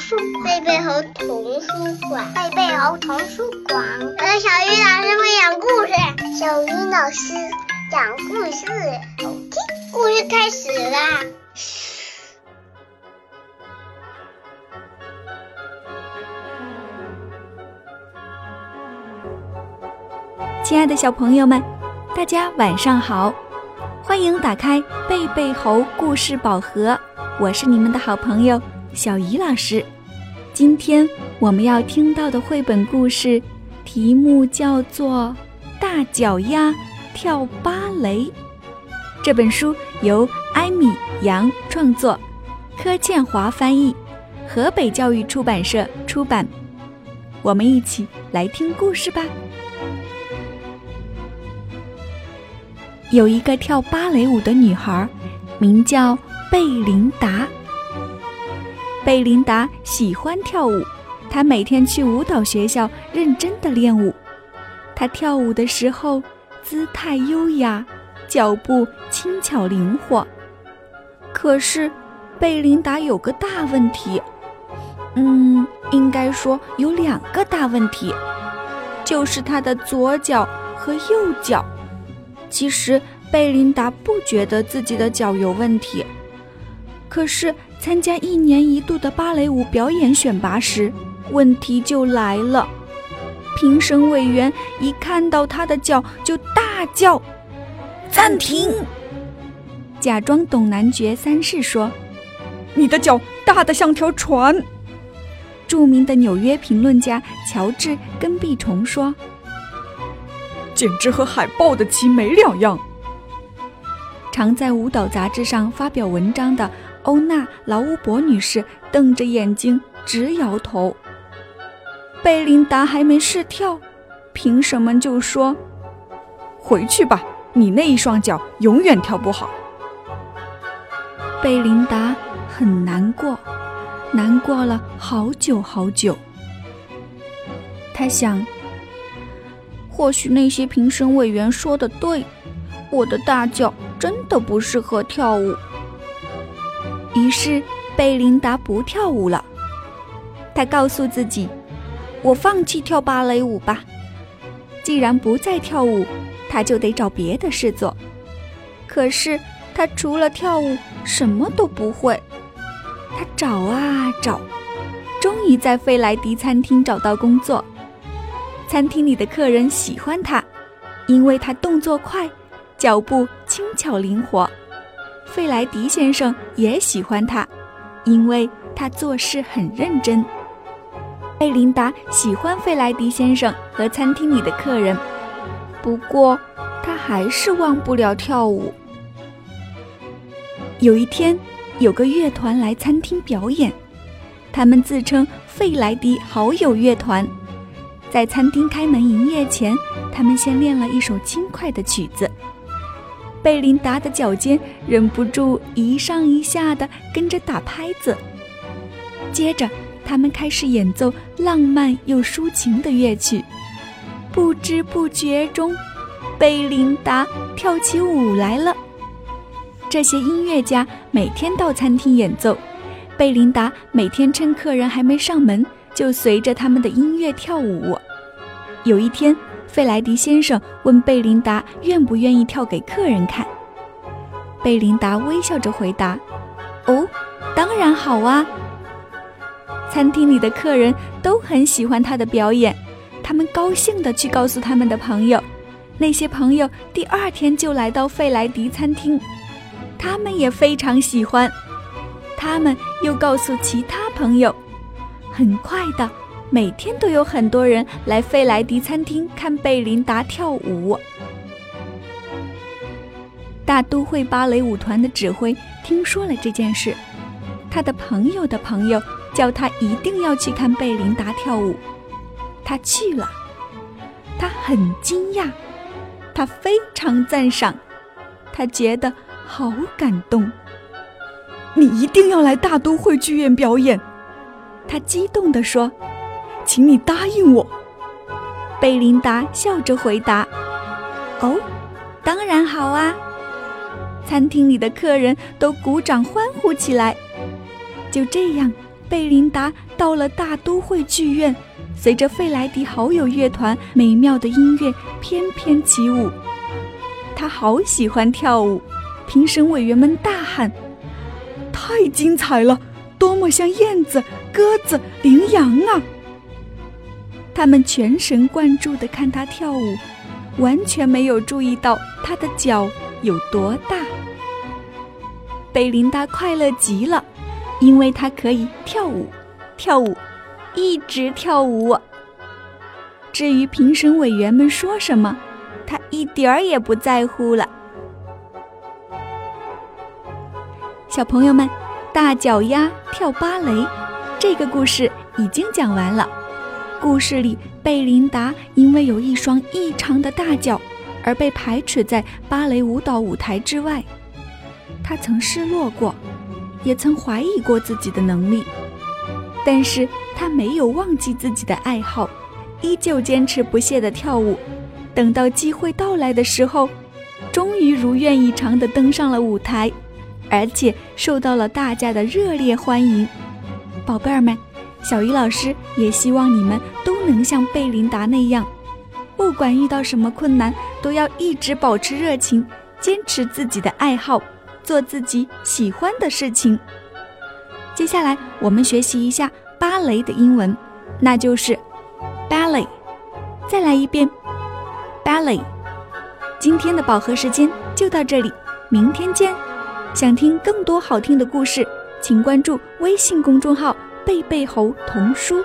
书贝贝猴童书馆，贝贝猴童书馆。呃，小鱼老师会讲故事，小鱼老师讲故事，好听。故事开始啦！亲爱的小朋友们，大家晚上好，欢迎打开贝贝猴故事宝盒，我是你们的好朋友小怡老师。今天我们要听到的绘本故事题目叫做《大脚丫跳芭蕾》。这本书由艾米杨创作，柯倩华翻译，河北教育出版社出版。我们一起来听故事吧。有一个跳芭蕾舞的女孩，名叫贝琳达。贝琳达喜欢跳舞，她每天去舞蹈学校认真的练舞。她跳舞的时候姿态优雅，脚步轻巧灵活。可是，贝琳达有个大问题，嗯，应该说有两个大问题，就是她的左脚和右脚。其实贝琳达不觉得自己的脚有问题，可是参加一年一度的芭蕾舞表演选拔时，问题就来了。评审委员一看到他的脚就大叫：“暂停！”假装懂男爵三世说：“你的脚大得像条船。”著名的纽约评论家乔治跟壁虫说。简直和海豹的鳍没两样。常在舞蹈杂志上发表文章的欧娜·劳乌博女士瞪着眼睛直摇头。贝琳达还没试跳，凭什么就说：“回去吧，你那一双脚永远跳不好。”贝琳达很难过，难过了好久好久。她想。或许那些评审委员说的对，我的大脚真的不适合跳舞。于是贝琳达不跳舞了。她告诉自己：“我放弃跳芭蕾舞吧。既然不再跳舞，她就得找别的事做。可是她除了跳舞什么都不会。她找啊找，终于在费莱迪餐厅找到工作。”餐厅里的客人喜欢他，因为他动作快，脚步轻巧灵活。费莱迪先生也喜欢他，因为他做事很认真。贝琳达喜欢费莱迪先生和餐厅里的客人，不过他还是忘不了跳舞。有一天，有个乐团来餐厅表演，他们自称费莱迪好友乐团。在餐厅开门营业前，他们先练了一首轻快的曲子。贝琳达的脚尖忍不住一上一下的跟着打拍子。接着，他们开始演奏浪漫又抒情的乐曲。不知不觉中，贝琳达跳起舞来了。这些音乐家每天到餐厅演奏，贝琳达每天趁客人还没上门。就随着他们的音乐跳舞。有一天，费莱迪先生问贝琳达愿不愿意跳给客人看。贝琳达微笑着回答：“哦，当然好啊。”餐厅里的客人都很喜欢她的表演，他们高兴地去告诉他们的朋友。那些朋友第二天就来到费莱迪餐厅，他们也非常喜欢。他们又告诉其他朋友。很快的，每天都有很多人来费莱迪餐厅看贝琳达跳舞。大都会芭蕾舞团的指挥听说了这件事，他的朋友的朋友叫他一定要去看贝琳达跳舞。他去了，他很惊讶，他非常赞赏，他觉得好感动。你一定要来大都会剧院表演。他激动地说：“请你答应我。”贝琳达笑着回答：“哦，当然好啊！”餐厅里的客人都鼓掌欢呼起来。就这样，贝琳达到了大都会剧院，随着费莱迪好友乐团美妙的音乐翩翩起舞。他好喜欢跳舞，评审委员们大喊：“太精彩了，多么像燕子、鸽子、羚羊啊！”他们全神贯注地看他跳舞，完全没有注意到他的脚有多大。贝琳达快乐极了，因为她可以跳舞，跳舞，一直跳舞。至于评审委员们说什么，她一点儿也不在乎了。小朋友们，大脚丫跳芭蕾，这个故事已经讲完了。故事里，贝琳达因为有一双异常的大脚，而被排斥在芭蕾舞蹈舞台之外。她曾失落过，也曾怀疑过自己的能力，但是她没有忘记自己的爱好，依旧坚持不懈地跳舞。等到机会到来的时候，终于如愿以偿地登上了舞台，而且受到了大家的热烈欢迎。宝贝儿们。小鱼老师也希望你们都能像贝琳达那样，不管遇到什么困难，都要一直保持热情，坚持自己的爱好，做自己喜欢的事情。接下来我们学习一下芭蕾的英文，那就是 ballet。再来一遍，ballet。今天的饱和时间就到这里，明天见。想听更多好听的故事，请关注微信公众号。贝贝猴童书。